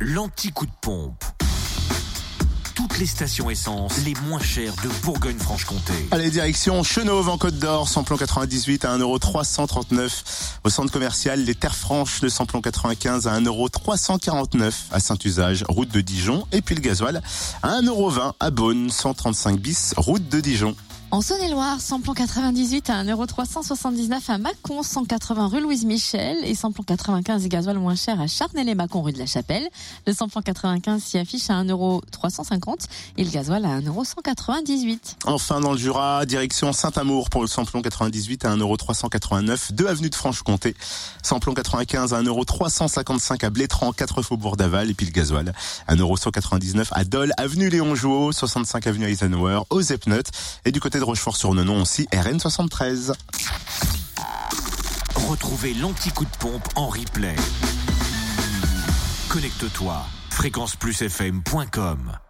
l'anti-coup de pompe. Toutes les stations essence les moins chères de Bourgogne-Franche-Comté. Allez, direction Chenauve en Côte d'Or, samplon 98 à 1,339€. Au centre commercial Les Terres Franches, le samplon 95 à 1,349€ à Saint-Usage, route de Dijon. Et puis le gasoil à 1,20€ à Beaune, 135 bis, route de Dijon. En Saône-et-Loire, samplon 98 à 1,379€ à Mâcon, 180 rue Louise Michel et samplon 95 et gasoil moins cher à Charnay-les-Mâcon rue de la Chapelle. Le samplon 95 s'y affiche à 1,350€ et le gasoil à 1,198€. Enfin, dans le Jura, direction Saint-Amour pour le samplon 98 à 1,389€, 2 avenue de Franche-Comté. Samplon 95 à 1,355€ à Blétran, 4 faubourg d'Aval et puis le gasoil à 1,199€ à Dole, avenue Léon Jouot, 65 avenue Eisenhower, aux Epnut et du côté Rochefort-sur-Nenon aussi, RN73. Retrouvez l'anti-coup de pompe en replay. Connecte-toi, fréquenceplusfm.com.